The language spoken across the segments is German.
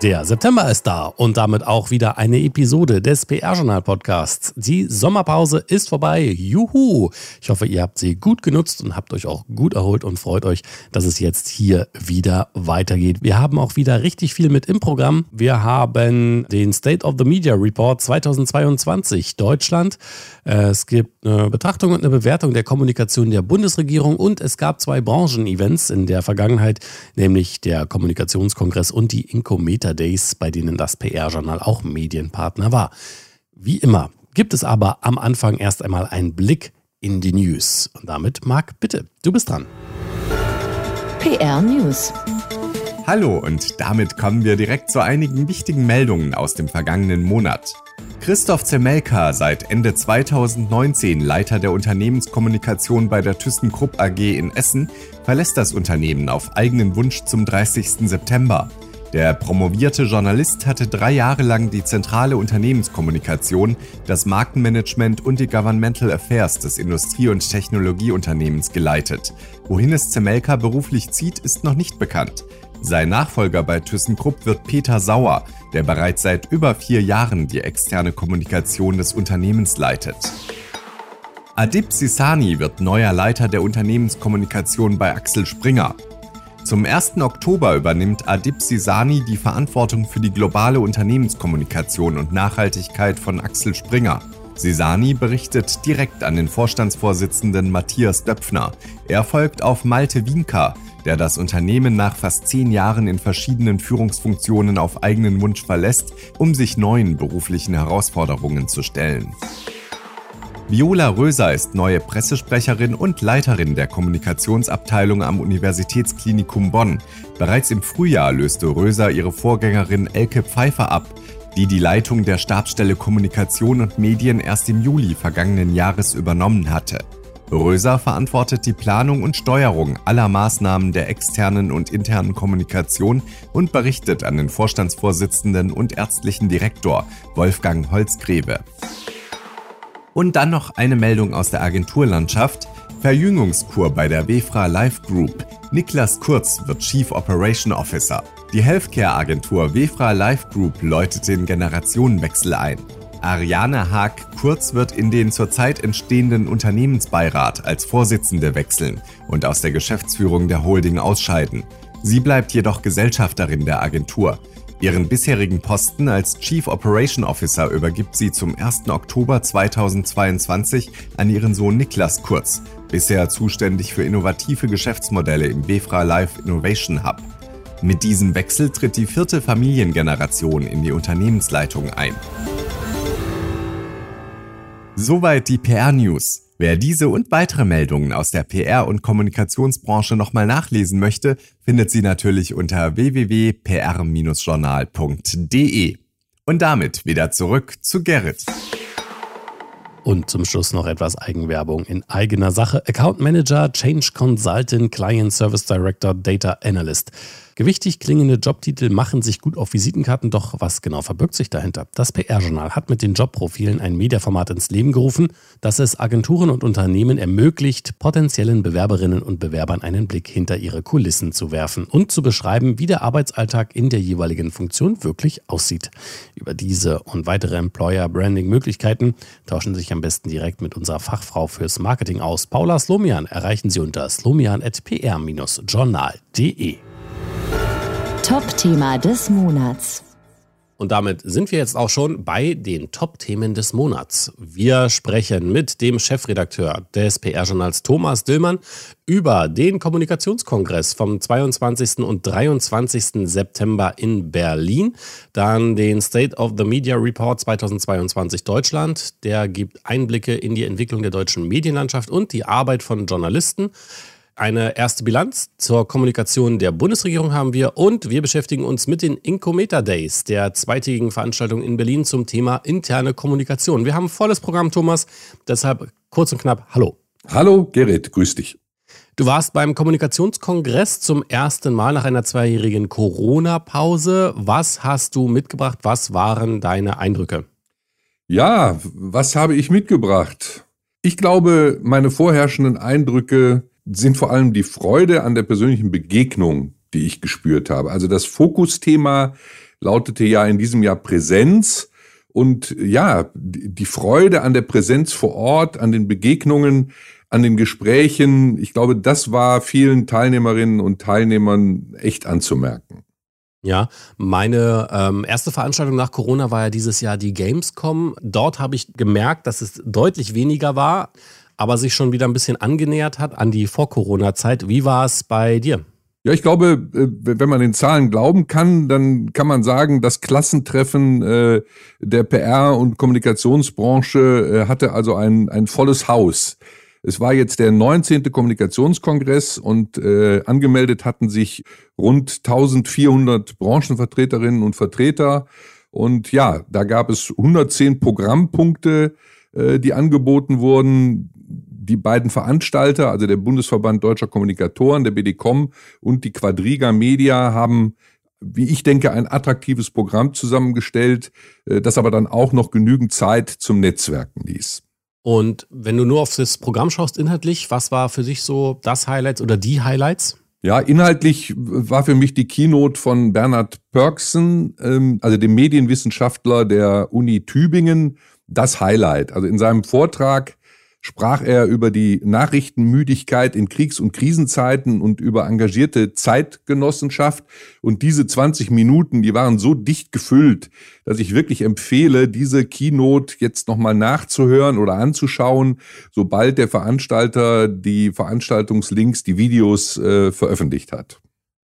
Der September ist da und damit auch wieder eine Episode des PR-Journal-Podcasts. Die Sommerpause ist vorbei. Juhu! Ich hoffe, ihr habt sie gut genutzt und habt euch auch gut erholt und freut euch, dass es jetzt hier wieder weitergeht. Wir haben auch wieder richtig viel mit im Programm. Wir haben den State of the Media Report 2022 Deutschland. Es gibt eine Betrachtung und eine Bewertung der Kommunikation der Bundesregierung und es gab zwei Branchen-Events in der Vergangenheit, nämlich der Kommunikationskongress und die Incometer Days, bei denen das PR-Journal auch Medienpartner war. Wie immer gibt es aber am Anfang erst einmal einen Blick in die News. Und damit, Marc, bitte, du bist dran. PR News. Hallo und damit kommen wir direkt zu einigen wichtigen Meldungen aus dem vergangenen Monat. Christoph Zemelka, seit Ende 2019 Leiter der Unternehmenskommunikation bei der ThyssenKrupp AG in Essen, verlässt das Unternehmen auf eigenen Wunsch zum 30. September. Der promovierte Journalist hatte drei Jahre lang die zentrale Unternehmenskommunikation, das Markenmanagement und die Governmental Affairs des Industrie- und Technologieunternehmens geleitet. Wohin es Zemelka beruflich zieht, ist noch nicht bekannt. Sein Nachfolger bei ThyssenKrupp wird Peter Sauer, der bereits seit über vier Jahren die externe Kommunikation des Unternehmens leitet. Adib Sisani wird neuer Leiter der Unternehmenskommunikation bei Axel Springer. Zum 1. Oktober übernimmt Adib Sisani die Verantwortung für die globale Unternehmenskommunikation und Nachhaltigkeit von Axel Springer. Sisani berichtet direkt an den Vorstandsvorsitzenden Matthias Döpfner. Er folgt auf Malte Wienker, der das Unternehmen nach fast zehn Jahren in verschiedenen Führungsfunktionen auf eigenen Wunsch verlässt, um sich neuen beruflichen Herausforderungen zu stellen. Viola Röser ist neue Pressesprecherin und Leiterin der Kommunikationsabteilung am Universitätsklinikum Bonn. Bereits im Frühjahr löste Röser ihre Vorgängerin Elke Pfeiffer ab, die die Leitung der Stabsstelle Kommunikation und Medien erst im Juli vergangenen Jahres übernommen hatte. Röser verantwortet die Planung und Steuerung aller Maßnahmen der externen und internen Kommunikation und berichtet an den Vorstandsvorsitzenden und ärztlichen Direktor Wolfgang Holzgreve. Und dann noch eine Meldung aus der Agenturlandschaft. Verjüngungskur bei der Wefra Life Group. Niklas Kurz wird Chief Operation Officer. Die Healthcare-Agentur Wefra Life Group läutet den Generationenwechsel ein. Ariane Haag-Kurz wird in den zurzeit entstehenden Unternehmensbeirat als Vorsitzende wechseln und aus der Geschäftsführung der Holding ausscheiden. Sie bleibt jedoch Gesellschafterin der Agentur. Ihren bisherigen Posten als Chief Operation Officer übergibt sie zum 1. Oktober 2022 an ihren Sohn Niklas Kurz, bisher zuständig für innovative Geschäftsmodelle im Befra Life Innovation Hub. Mit diesem Wechsel tritt die vierte Familiengeneration in die Unternehmensleitung ein. Soweit die PR-News. Wer diese und weitere Meldungen aus der PR- und Kommunikationsbranche nochmal nachlesen möchte, findet sie natürlich unter www.pr-journal.de. Und damit wieder zurück zu Gerrit. Und zum Schluss noch etwas Eigenwerbung in eigener Sache. Account Manager, Change Consultant, Client Service Director, Data Analyst. Gewichtig klingende Jobtitel machen sich gut auf Visitenkarten, doch was genau verbirgt sich dahinter? Das PR-Journal hat mit den Jobprofilen ein Mediaformat ins Leben gerufen, das es Agenturen und Unternehmen ermöglicht, potenziellen Bewerberinnen und Bewerbern einen Blick hinter ihre Kulissen zu werfen und zu beschreiben, wie der Arbeitsalltag in der jeweiligen Funktion wirklich aussieht. Über diese und weitere Employer-Branding-Möglichkeiten tauschen sich am besten direkt mit unserer Fachfrau fürs Marketing aus. Paula Slomian erreichen Sie unter slomian.pr-journal.de. Top-Thema des Monats. Und damit sind wir jetzt auch schon bei den Top-Themen des Monats. Wir sprechen mit dem Chefredakteur des PR-Journals Thomas Dillmann über den Kommunikationskongress vom 22. und 23. September in Berlin. Dann den State of the Media Report 2022 Deutschland. Der gibt Einblicke in die Entwicklung der deutschen Medienlandschaft und die Arbeit von Journalisten. Eine erste Bilanz zur Kommunikation der Bundesregierung haben wir und wir beschäftigen uns mit den Incometer Days, der zweitägigen Veranstaltung in Berlin zum Thema interne Kommunikation. Wir haben ein volles Programm, Thomas, deshalb kurz und knapp, hallo. Hallo, Gerrit, grüß dich. Du warst beim Kommunikationskongress zum ersten Mal nach einer zweijährigen Corona-Pause. Was hast du mitgebracht? Was waren deine Eindrücke? Ja, was habe ich mitgebracht? Ich glaube, meine vorherrschenden Eindrücke sind vor allem die Freude an der persönlichen Begegnung, die ich gespürt habe. Also das Fokusthema lautete ja in diesem Jahr Präsenz. Und ja, die Freude an der Präsenz vor Ort, an den Begegnungen, an den Gesprächen, ich glaube, das war vielen Teilnehmerinnen und Teilnehmern echt anzumerken. Ja, meine ähm, erste Veranstaltung nach Corona war ja dieses Jahr die Gamescom. Dort habe ich gemerkt, dass es deutlich weniger war, aber sich schon wieder ein bisschen angenähert hat an die Vor-Corona-Zeit. Wie war es bei dir? Ja, ich glaube, äh, wenn man den Zahlen glauben kann, dann kann man sagen, das Klassentreffen äh, der PR- und Kommunikationsbranche äh, hatte also ein, ein volles Haus. Es war jetzt der 19. Kommunikationskongress und angemeldet hatten sich rund 1400 Branchenvertreterinnen und Vertreter. Und ja, da gab es 110 Programmpunkte, die angeboten wurden. Die beiden Veranstalter, also der Bundesverband Deutscher Kommunikatoren, der BDCom und die Quadriga Media haben wie ich denke, ein attraktives Programm zusammengestellt, äh, das aber dann auch noch genügend Zeit zum Netzwerken ließ. Und wenn du nur auf das Programm schaust, inhaltlich, was war für dich so das Highlight oder die Highlights? Ja, inhaltlich war für mich die Keynote von Bernhard Pörksen, ähm, also dem Medienwissenschaftler der Uni Tübingen, das Highlight. Also in seinem Vortrag sprach er über die Nachrichtenmüdigkeit in Kriegs- und Krisenzeiten und über engagierte Zeitgenossenschaft. Und diese 20 Minuten, die waren so dicht gefüllt, dass ich wirklich empfehle, diese Keynote jetzt nochmal nachzuhören oder anzuschauen, sobald der Veranstalter die Veranstaltungslinks, die Videos äh, veröffentlicht hat.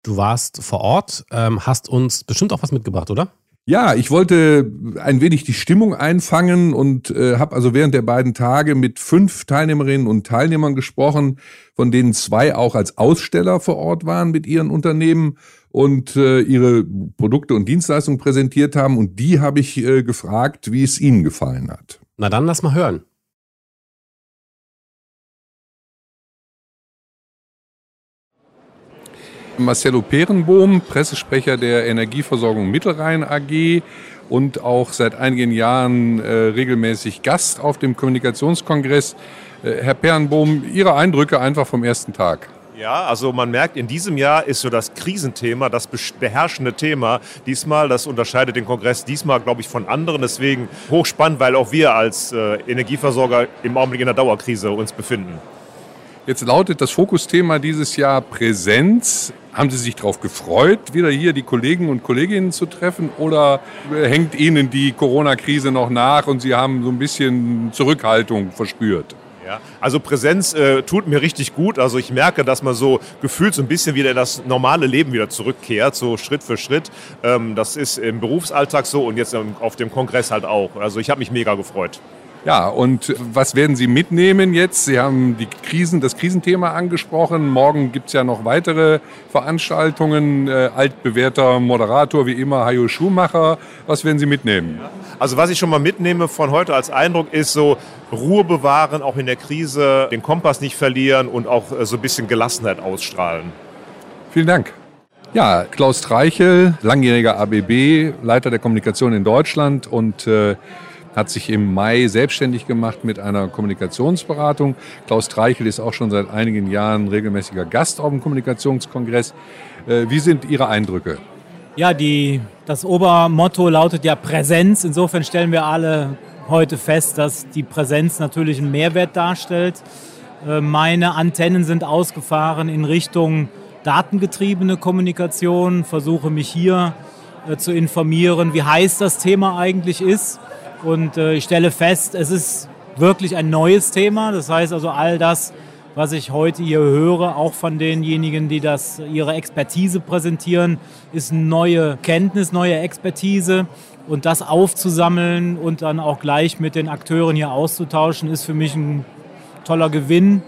Du warst vor Ort, ähm, hast uns bestimmt auch was mitgebracht, oder? Ja, ich wollte ein wenig die Stimmung einfangen und äh, habe also während der beiden Tage mit fünf Teilnehmerinnen und Teilnehmern gesprochen, von denen zwei auch als Aussteller vor Ort waren mit ihren Unternehmen und äh, ihre Produkte und Dienstleistungen präsentiert haben. Und die habe ich äh, gefragt, wie es ihnen gefallen hat. Na dann lass mal hören. Marcello Perenbohm, Pressesprecher der Energieversorgung Mittelrhein AG und auch seit einigen Jahren äh, regelmäßig Gast auf dem Kommunikationskongress. Äh, Herr Perenbohm, Ihre Eindrücke einfach vom ersten Tag. Ja, also man merkt, in diesem Jahr ist so das Krisenthema, das beherrschende Thema diesmal. Das unterscheidet den Kongress diesmal, glaube ich, von anderen. Deswegen hochspannend, weil auch wir als äh, Energieversorger im Augenblick in der Dauerkrise uns befinden. Jetzt lautet das Fokusthema dieses Jahr Präsenz. Haben Sie sich darauf gefreut, wieder hier die Kollegen und Kolleginnen zu treffen? Oder hängt Ihnen die Corona-Krise noch nach und Sie haben so ein bisschen Zurückhaltung verspürt? Ja, also Präsenz äh, tut mir richtig gut. Also ich merke, dass man so gefühlt so ein bisschen wieder in das normale Leben wieder zurückkehrt, so Schritt für Schritt. Ähm, das ist im Berufsalltag so und jetzt auf dem Kongress halt auch. Also ich habe mich mega gefreut. Ja, und was werden Sie mitnehmen jetzt? Sie haben die Krisen, das Krisenthema angesprochen. Morgen gibt es ja noch weitere Veranstaltungen. Äh, altbewährter Moderator wie immer, Hajo Schumacher. Was werden Sie mitnehmen? Also was ich schon mal mitnehme von heute als Eindruck ist so Ruhe bewahren, auch in der Krise, den Kompass nicht verlieren und auch äh, so ein bisschen Gelassenheit ausstrahlen. Vielen Dank. Ja, Klaus Streichel, langjähriger ABB, Leiter der Kommunikation in Deutschland und äh, hat sich im Mai selbstständig gemacht mit einer Kommunikationsberatung. Klaus Treichel ist auch schon seit einigen Jahren regelmäßiger Gast auf dem Kommunikationskongress. Äh, wie sind Ihre Eindrücke? Ja, die, das Obermotto lautet ja Präsenz. Insofern stellen wir alle heute fest, dass die Präsenz natürlich einen Mehrwert darstellt. Äh, meine Antennen sind ausgefahren in Richtung datengetriebene Kommunikation, versuche mich hier äh, zu informieren, wie heiß das Thema eigentlich ist. Und äh, ich stelle fest, es ist wirklich ein neues Thema. Das heißt also, all das, was ich heute hier höre, auch von denjenigen, die das, ihre Expertise präsentieren, ist neue Kenntnis, neue Expertise. Und das aufzusammeln und dann auch gleich mit den Akteuren hier auszutauschen, ist für mich ein toller Gewinn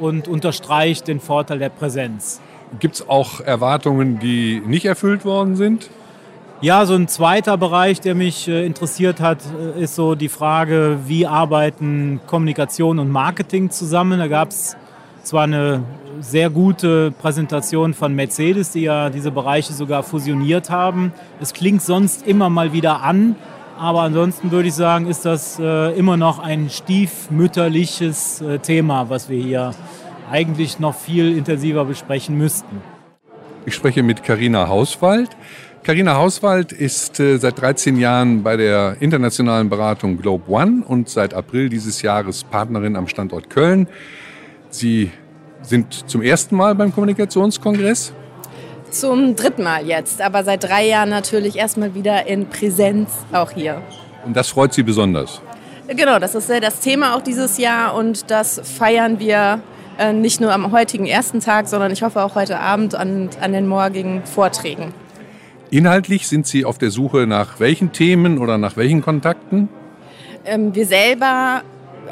und unterstreicht den Vorteil der Präsenz. Gibt es auch Erwartungen, die nicht erfüllt worden sind? Ja, so ein zweiter Bereich, der mich äh, interessiert hat, äh, ist so die Frage, wie arbeiten Kommunikation und Marketing zusammen. Da gab es zwar eine sehr gute Präsentation von Mercedes, die ja diese Bereiche sogar fusioniert haben. Es klingt sonst immer mal wieder an, aber ansonsten würde ich sagen, ist das äh, immer noch ein stiefmütterliches Thema, was wir hier eigentlich noch viel intensiver besprechen müssten. Ich spreche mit Karina Hauswald. Karina Hauswald ist äh, seit 13 Jahren bei der internationalen Beratung Globe One und seit April dieses Jahres Partnerin am Standort Köln. Sie sind zum ersten Mal beim Kommunikationskongress? Zum dritten Mal jetzt, aber seit drei Jahren natürlich erstmal wieder in Präsenz auch hier. Und das freut Sie besonders? Genau, das ist das Thema auch dieses Jahr und das feiern wir äh, nicht nur am heutigen ersten Tag, sondern ich hoffe auch heute Abend an, an den morgigen Vorträgen. Inhaltlich sind Sie auf der Suche nach welchen Themen oder nach welchen Kontakten? Ähm, wir selber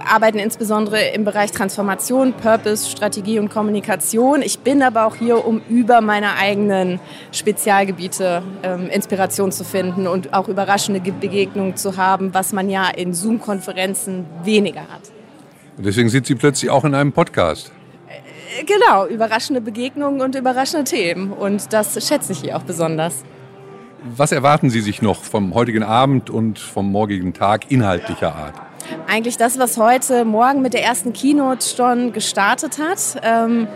arbeiten insbesondere im Bereich Transformation, Purpose, Strategie und Kommunikation. Ich bin aber auch hier, um über meine eigenen Spezialgebiete ähm, Inspiration zu finden und auch überraschende Begegnungen zu haben, was man ja in Zoom-Konferenzen weniger hat. Deswegen sind Sie plötzlich auch in einem Podcast. Äh, genau, überraschende Begegnungen und überraschende Themen. Und das schätze ich hier auch besonders. Was erwarten Sie sich noch vom heutigen Abend und vom morgigen Tag inhaltlicher Art? Eigentlich das, was heute Morgen mit der ersten Keynote schon gestartet hat. Ähm,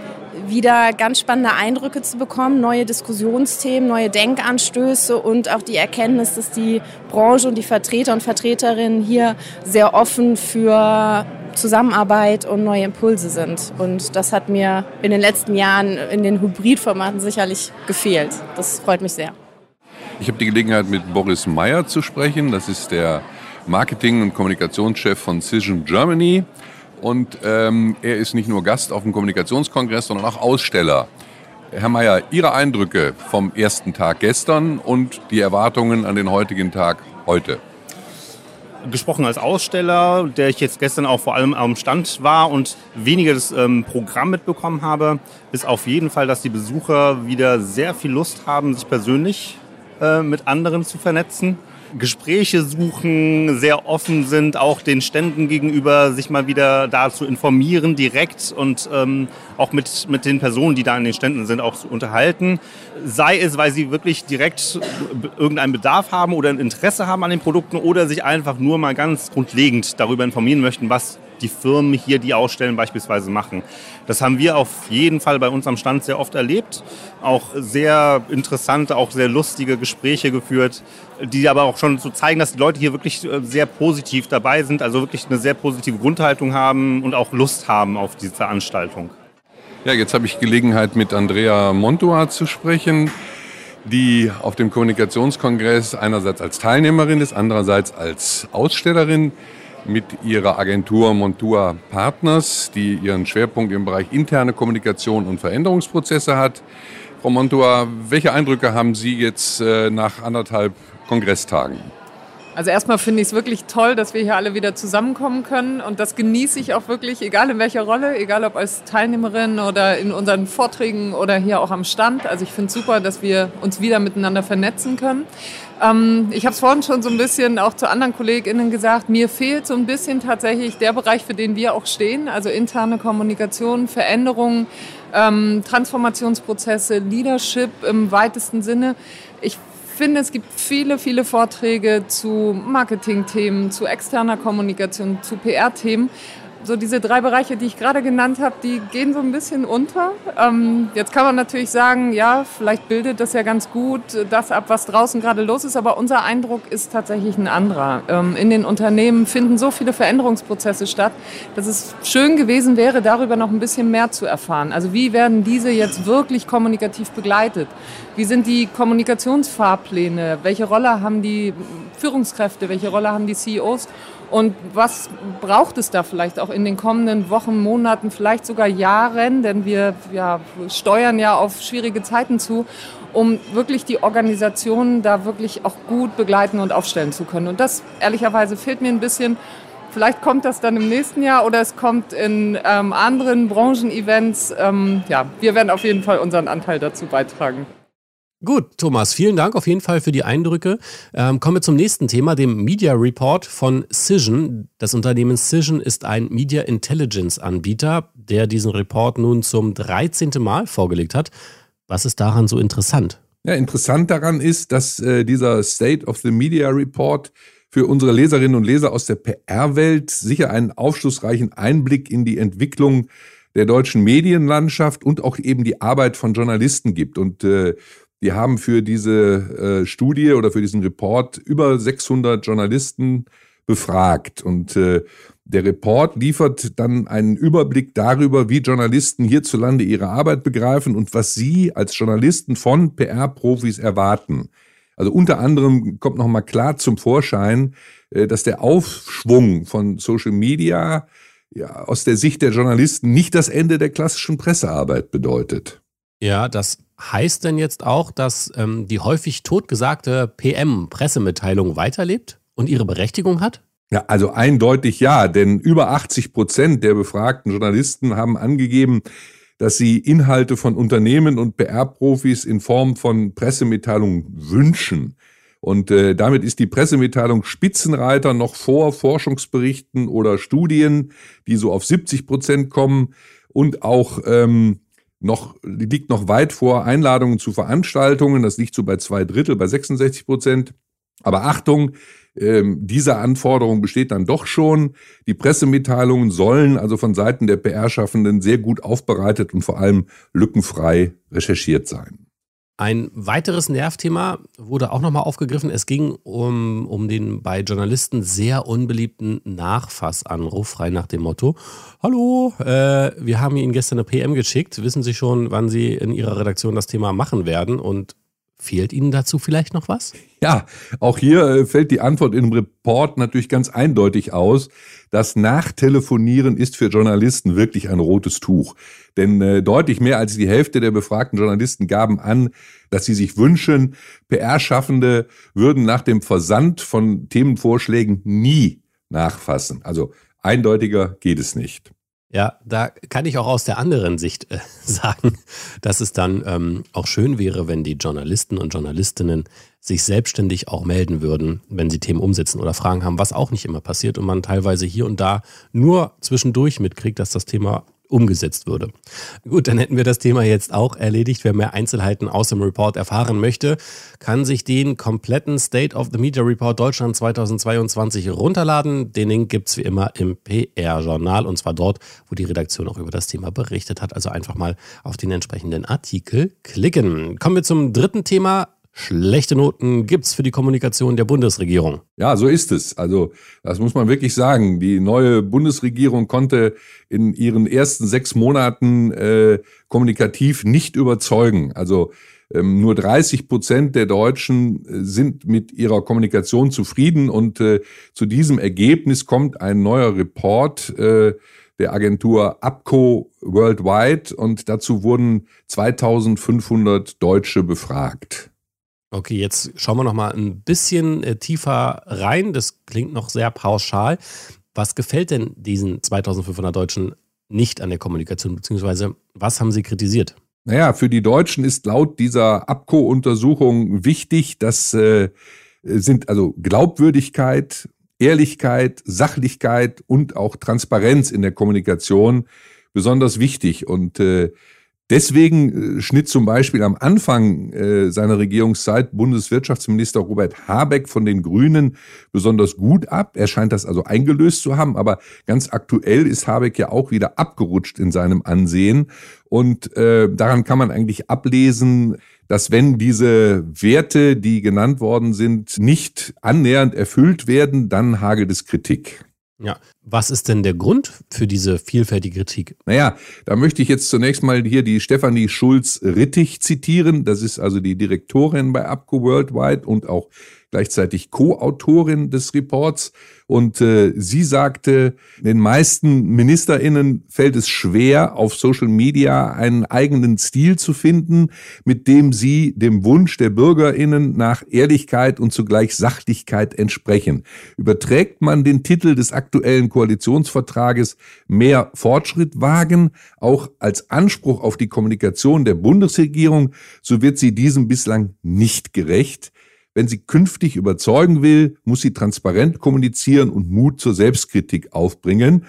wieder ganz spannende Eindrücke zu bekommen, neue Diskussionsthemen, neue Denkanstöße und auch die Erkenntnis, dass die Branche und die Vertreter und Vertreterinnen hier sehr offen für Zusammenarbeit und neue Impulse sind. Und das hat mir in den letzten Jahren in den Hybridformaten sicherlich gefehlt. Das freut mich sehr. Ich habe die Gelegenheit, mit Boris Meyer zu sprechen. Das ist der Marketing- und Kommunikationschef von Cision Germany. Und ähm, er ist nicht nur Gast auf dem Kommunikationskongress, sondern auch Aussteller. Herr Meyer, Ihre Eindrücke vom ersten Tag gestern und die Erwartungen an den heutigen Tag heute? gesprochen als Aussteller, der ich jetzt gestern auch vor allem am Stand war und weniger das ähm, Programm mitbekommen habe, ist auf jeden Fall, dass die Besucher wieder sehr viel Lust haben, sich persönlich äh, mit anderen zu vernetzen. Gespräche suchen, sehr offen sind, auch den Ständen gegenüber sich mal wieder da zu informieren direkt und ähm, auch mit, mit den Personen, die da an den Ständen sind, auch zu unterhalten. Sei es, weil sie wirklich direkt irgendeinen Bedarf haben oder ein Interesse haben an den Produkten oder sich einfach nur mal ganz grundlegend darüber informieren möchten, was die Firmen hier, die ausstellen, beispielsweise machen. Das haben wir auf jeden Fall bei uns am Stand sehr oft erlebt. Auch sehr interessante, auch sehr lustige Gespräche geführt, die aber auch schon so zeigen, dass die Leute hier wirklich äh, sehr positiv dabei sind, also wirklich eine sehr positive Grundhaltung haben und auch Lust haben auf diese Veranstaltung. Ja, jetzt habe ich Gelegenheit, mit Andrea Montoa zu sprechen, die auf dem Kommunikationskongress einerseits als Teilnehmerin ist, andererseits als Ausstellerin mit ihrer Agentur Montua Partners, die ihren Schwerpunkt im Bereich interne Kommunikation und Veränderungsprozesse hat. Frau Montua, welche Eindrücke haben Sie jetzt äh, nach anderthalb Kongresstagen? Also erstmal finde ich es wirklich toll, dass wir hier alle wieder zusammenkommen können und das genieße ich auch wirklich, egal in welcher Rolle, egal ob als Teilnehmerin oder in unseren Vorträgen oder hier auch am Stand. Also ich finde es super, dass wir uns wieder miteinander vernetzen können. Ähm, ich habe es vorhin schon so ein bisschen auch zu anderen KollegInnen gesagt, mir fehlt so ein bisschen tatsächlich der Bereich, für den wir auch stehen, also interne Kommunikation, Veränderungen, ähm, Transformationsprozesse, Leadership im weitesten Sinne. Ich finde, es gibt viele, viele Vorträge zu Marketingthemen, zu externer Kommunikation, zu PR-Themen so diese drei Bereiche, die ich gerade genannt habe, die gehen so ein bisschen unter. Ähm, jetzt kann man natürlich sagen, ja, vielleicht bildet das ja ganz gut das ab, was draußen gerade los ist, aber unser Eindruck ist tatsächlich ein anderer. Ähm, in den Unternehmen finden so viele Veränderungsprozesse statt, dass es schön gewesen wäre, darüber noch ein bisschen mehr zu erfahren. Also wie werden diese jetzt wirklich kommunikativ begleitet? Wie sind die Kommunikationsfahrpläne? Welche Rolle haben die Führungskräfte? Welche Rolle haben die CEOs? Und was braucht es da vielleicht auch in den kommenden Wochen, Monaten, vielleicht sogar Jahren, denn wir ja, steuern ja auf schwierige Zeiten zu, um wirklich die Organisationen da wirklich auch gut begleiten und aufstellen zu können. Und das ehrlicherweise fehlt mir ein bisschen. Vielleicht kommt das dann im nächsten Jahr oder es kommt in ähm, anderen Branchenevents. Ähm, ja, wir werden auf jeden Fall unseren Anteil dazu beitragen. Gut, Thomas, vielen Dank auf jeden Fall für die Eindrücke. Ähm, kommen wir zum nächsten Thema, dem Media Report von Cision. Das Unternehmen Cision ist ein Media Intelligence Anbieter, der diesen Report nun zum 13. Mal vorgelegt hat. Was ist daran so interessant? Ja, interessant daran ist, dass äh, dieser State of the Media Report für unsere Leserinnen und Leser aus der PR-Welt sicher einen aufschlussreichen Einblick in die Entwicklung der deutschen Medienlandschaft und auch eben die Arbeit von Journalisten gibt. Und äh, die haben für diese äh, Studie oder für diesen Report über 600 Journalisten befragt. Und äh, der Report liefert dann einen Überblick darüber, wie Journalisten hierzulande ihre Arbeit begreifen und was sie als Journalisten von PR-Profis erwarten. Also unter anderem kommt nochmal klar zum Vorschein, äh, dass der Aufschwung von Social Media ja, aus der Sicht der Journalisten nicht das Ende der klassischen Pressearbeit bedeutet. Ja, das heißt denn jetzt auch, dass ähm, die häufig totgesagte PM-Pressemitteilung weiterlebt und ihre Berechtigung hat? Ja, also eindeutig ja, denn über 80 Prozent der befragten Journalisten haben angegeben, dass sie Inhalte von Unternehmen und PR-Profis in Form von Pressemitteilungen wünschen. Und äh, damit ist die Pressemitteilung Spitzenreiter noch vor Forschungsberichten oder Studien, die so auf 70 Prozent kommen und auch ähm, noch, liegt noch weit vor Einladungen zu Veranstaltungen. Das liegt so bei zwei Drittel, bei 66 Prozent. Aber Achtung, ähm, diese Anforderung besteht dann doch schon. Die Pressemitteilungen sollen also von Seiten der PR-Schaffenden sehr gut aufbereitet und vor allem lückenfrei recherchiert sein. Ein weiteres Nervthema wurde auch nochmal aufgegriffen. Es ging um, um den bei Journalisten sehr unbeliebten Nachfassanruf, frei nach dem Motto: Hallo, äh, wir haben Ihnen gestern eine PM geschickt. Wissen Sie schon, wann Sie in Ihrer Redaktion das Thema machen werden? Und Fehlt Ihnen dazu vielleicht noch was? Ja, auch hier äh, fällt die Antwort im Report natürlich ganz eindeutig aus. Das Nachtelefonieren ist für Journalisten wirklich ein rotes Tuch. Denn äh, deutlich mehr als die Hälfte der befragten Journalisten gaben an, dass sie sich wünschen, PR-Schaffende würden nach dem Versand von Themenvorschlägen nie nachfassen. Also eindeutiger geht es nicht. Ja, da kann ich auch aus der anderen Sicht äh, sagen, dass es dann ähm, auch schön wäre, wenn die Journalisten und Journalistinnen sich selbstständig auch melden würden, wenn sie Themen umsetzen oder Fragen haben, was auch nicht immer passiert und man teilweise hier und da nur zwischendurch mitkriegt, dass das Thema umgesetzt würde. Gut, dann hätten wir das Thema jetzt auch erledigt. Wer mehr Einzelheiten aus dem Report erfahren möchte, kann sich den kompletten State of the Media Report Deutschland 2022 runterladen. Den Link gibt es wie immer im PR-Journal und zwar dort, wo die Redaktion auch über das Thema berichtet hat. Also einfach mal auf den entsprechenden Artikel klicken. Kommen wir zum dritten Thema. Schlechte Noten gibt es für die Kommunikation der Bundesregierung. Ja, so ist es. Also das muss man wirklich sagen. Die neue Bundesregierung konnte in ihren ersten sechs Monaten äh, kommunikativ nicht überzeugen. Also ähm, nur 30 Prozent der Deutschen äh, sind mit ihrer Kommunikation zufrieden und äh, zu diesem Ergebnis kommt ein neuer Report äh, der Agentur APCO Worldwide und dazu wurden 2500 Deutsche befragt. Okay, jetzt schauen wir noch mal ein bisschen äh, tiefer rein. Das klingt noch sehr pauschal. Was gefällt denn diesen 2500 Deutschen nicht an der Kommunikation, beziehungsweise was haben sie kritisiert? Naja, für die Deutschen ist laut dieser ABCO-Untersuchung wichtig, dass äh, sind also Glaubwürdigkeit, Ehrlichkeit, Sachlichkeit und auch Transparenz in der Kommunikation besonders wichtig. Und äh, Deswegen äh, schnitt zum Beispiel am Anfang äh, seiner Regierungszeit Bundeswirtschaftsminister Robert Habeck von den Grünen besonders gut ab. Er scheint das also eingelöst zu haben, aber ganz aktuell ist Habeck ja auch wieder abgerutscht in seinem Ansehen. Und äh, daran kann man eigentlich ablesen, dass wenn diese Werte, die genannt worden sind, nicht annähernd erfüllt werden, dann hagelt es Kritik. Ja, was ist denn der Grund für diese vielfältige Kritik? Naja, da möchte ich jetzt zunächst mal hier die Stefanie Schulz-Rittig zitieren. Das ist also die Direktorin bei APCO Worldwide und auch gleichzeitig Co-Autorin des Reports. Und äh, sie sagte, den meisten Ministerinnen fällt es schwer, auf Social Media einen eigenen Stil zu finden, mit dem sie dem Wunsch der Bürgerinnen nach Ehrlichkeit und zugleich Sachlichkeit entsprechen. Überträgt man den Titel des aktuellen Koalitionsvertrages mehr Fortschritt wagen, auch als Anspruch auf die Kommunikation der Bundesregierung, so wird sie diesem bislang nicht gerecht. Wenn sie künftig überzeugen will, muss sie transparent kommunizieren und Mut zur Selbstkritik aufbringen.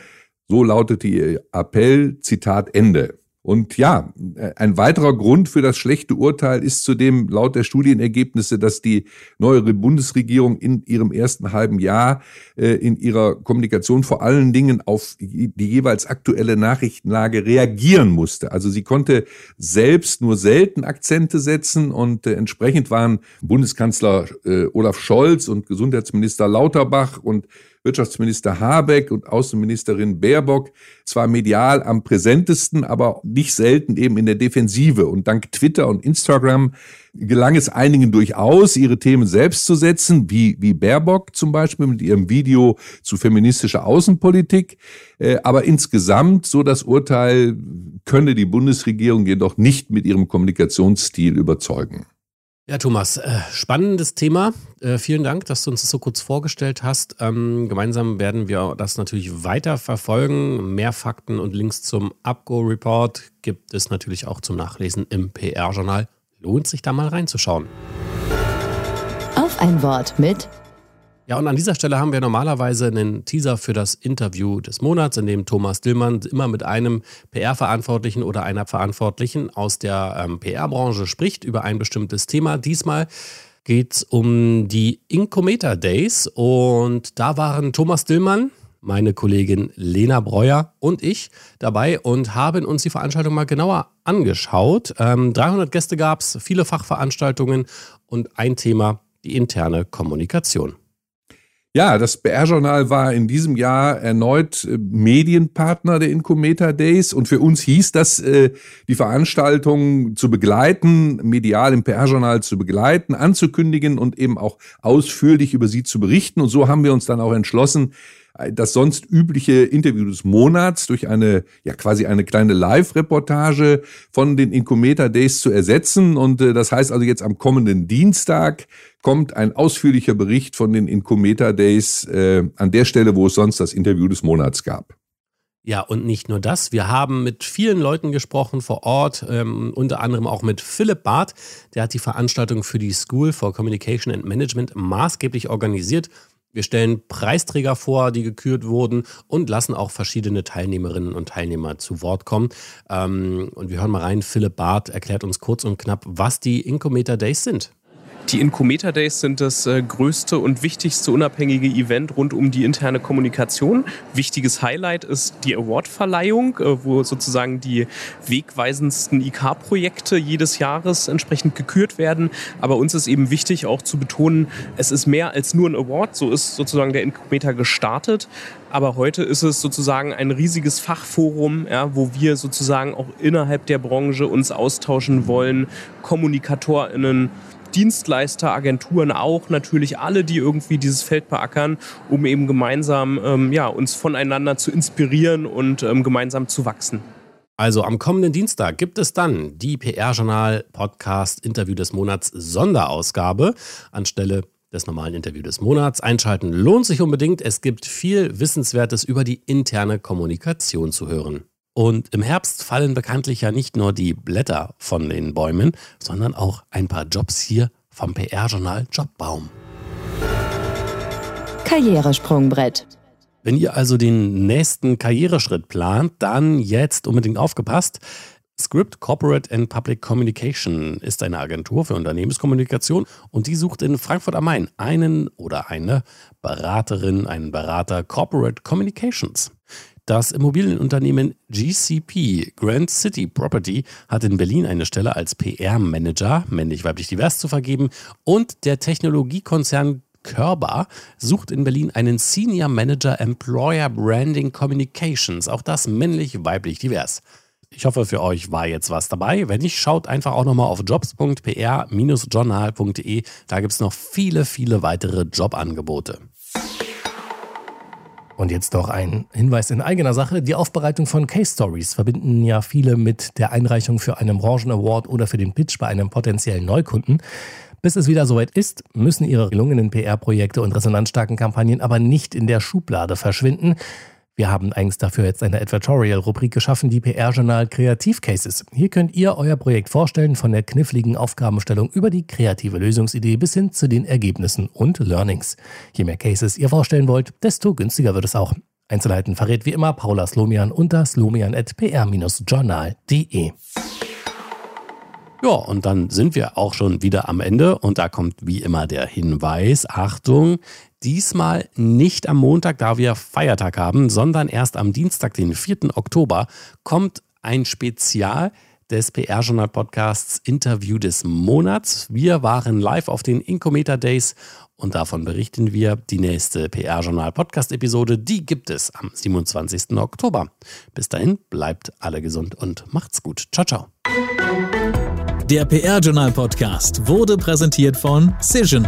So lautete ihr Appell, Zitat Ende. Und ja, ein weiterer Grund für das schlechte Urteil ist zudem laut der Studienergebnisse, dass die neue Bundesregierung in ihrem ersten halben Jahr äh, in ihrer Kommunikation vor allen Dingen auf die jeweils aktuelle Nachrichtenlage reagieren musste. Also sie konnte selbst nur selten Akzente setzen und äh, entsprechend waren Bundeskanzler äh, Olaf Scholz und Gesundheitsminister Lauterbach und Wirtschaftsminister Habeck und Außenministerin Baerbock zwar medial am präsentesten, aber nicht selten eben in der Defensive. Und dank Twitter und Instagram gelang es einigen durchaus, ihre Themen selbst zu setzen, wie, wie Baerbock zum Beispiel mit ihrem Video zu feministischer Außenpolitik. Äh, aber insgesamt, so das Urteil, könne die Bundesregierung jedoch nicht mit ihrem Kommunikationsstil überzeugen. Ja, Thomas, äh, spannendes Thema. Äh, vielen Dank, dass du uns das so kurz vorgestellt hast. Ähm, gemeinsam werden wir das natürlich weiter verfolgen. Mehr Fakten und Links zum Upgo-Report gibt es natürlich auch zum Nachlesen im PR-Journal. Lohnt sich da mal reinzuschauen. Auf ein Wort mit ja, und an dieser Stelle haben wir normalerweise einen Teaser für das Interview des Monats, in dem Thomas Dillmann immer mit einem PR-Verantwortlichen oder einer Verantwortlichen aus der ähm, PR-Branche spricht über ein bestimmtes Thema. Diesmal geht es um die Incometer Days und da waren Thomas Dillmann, meine Kollegin Lena Breuer und ich dabei und haben uns die Veranstaltung mal genauer angeschaut. Ähm, 300 Gäste gab es, viele Fachveranstaltungen und ein Thema, die interne Kommunikation. Ja, das BR-Journal war in diesem Jahr erneut äh, Medienpartner der Incometer Days und für uns hieß das, äh, die Veranstaltung zu begleiten, medial im PR-Journal zu begleiten, anzukündigen und eben auch ausführlich über sie zu berichten. Und so haben wir uns dann auch entschlossen, das sonst übliche Interview des Monats durch eine, ja quasi eine kleine Live-Reportage von den Incometer Days zu ersetzen. Und äh, das heißt also jetzt am kommenden Dienstag kommt ein ausführlicher Bericht von den Incometer Days äh, an der Stelle, wo es sonst das Interview des Monats gab. Ja, und nicht nur das. Wir haben mit vielen Leuten gesprochen vor Ort, ähm, unter anderem auch mit Philipp Barth. Der hat die Veranstaltung für die School for Communication and Management maßgeblich organisiert. Wir stellen Preisträger vor, die gekürt wurden und lassen auch verschiedene Teilnehmerinnen und Teilnehmer zu Wort kommen. Ähm, und wir hören mal rein. Philipp Barth erklärt uns kurz und knapp, was die Incometer Days sind. Die Incometer Days sind das äh, größte und wichtigste unabhängige Event rund um die interne Kommunikation. Wichtiges Highlight ist die Awardverleihung, äh, wo sozusagen die wegweisendsten IK-Projekte jedes Jahres entsprechend gekürt werden. Aber uns ist eben wichtig auch zu betonen, es ist mehr als nur ein Award. So ist sozusagen der Incometer gestartet. Aber heute ist es sozusagen ein riesiges Fachforum, ja, wo wir sozusagen auch innerhalb der Branche uns austauschen wollen, KommunikatorInnen Dienstleister, Agenturen auch, natürlich alle, die irgendwie dieses Feld beackern, um eben gemeinsam ähm, ja, uns voneinander zu inspirieren und ähm, gemeinsam zu wachsen. Also am kommenden Dienstag gibt es dann die PR-Journal Podcast Interview des Monats Sonderausgabe anstelle des normalen Interview des Monats. Einschalten lohnt sich unbedingt. Es gibt viel Wissenswertes über die interne Kommunikation zu hören. Und im Herbst fallen bekanntlich ja nicht nur die Blätter von den Bäumen, sondern auch ein paar Jobs hier vom PR-Journal Jobbaum. Karrieresprungbrett. Wenn ihr also den nächsten Karriereschritt plant, dann jetzt unbedingt aufgepasst. Script Corporate and Public Communication ist eine Agentur für Unternehmenskommunikation und die sucht in Frankfurt am Main einen oder eine Beraterin, einen Berater Corporate Communications. Das Immobilienunternehmen GCP, Grand City Property, hat in Berlin eine Stelle als PR-Manager, männlich-weiblich divers, zu vergeben und der Technologiekonzern Körber sucht in Berlin einen Senior Manager Employer Branding Communications, auch das männlich-weiblich divers. Ich hoffe, für euch war jetzt was dabei. Wenn nicht, schaut einfach auch nochmal auf jobs.pr-journal.de. Da gibt es noch viele, viele weitere Jobangebote. Und jetzt noch ein Hinweis in eigener Sache. Die Aufbereitung von Case Stories verbinden ja viele mit der Einreichung für einen Branchen-Award oder für den Pitch bei einem potenziellen Neukunden. Bis es wieder soweit ist, müssen Ihre gelungenen PR-Projekte und resonanzstarken Kampagnen aber nicht in der Schublade verschwinden. Wir haben eigens dafür jetzt eine Advertorial-Rubrik geschaffen, die PR-Journal Kreativcases. Hier könnt ihr euer Projekt vorstellen, von der kniffligen Aufgabenstellung über die kreative Lösungsidee bis hin zu den Ergebnissen und Learnings. Je mehr Cases ihr vorstellen wollt, desto günstiger wird es auch. Einzelheiten verrät wie immer Paula Slomian unter slomian.pr-journal.de. Ja, und dann sind wir auch schon wieder am Ende und da kommt wie immer der Hinweis, Achtung, diesmal nicht am Montag, da wir Feiertag haben, sondern erst am Dienstag, den 4. Oktober, kommt ein Spezial des PR-Journal Podcasts Interview des Monats. Wir waren live auf den Incometer Days und davon berichten wir. Die nächste PR-Journal Podcast-Episode, die gibt es am 27. Oktober. Bis dahin, bleibt alle gesund und macht's gut. Ciao, ciao. Der PR-Journal Podcast wurde präsentiert von Cision,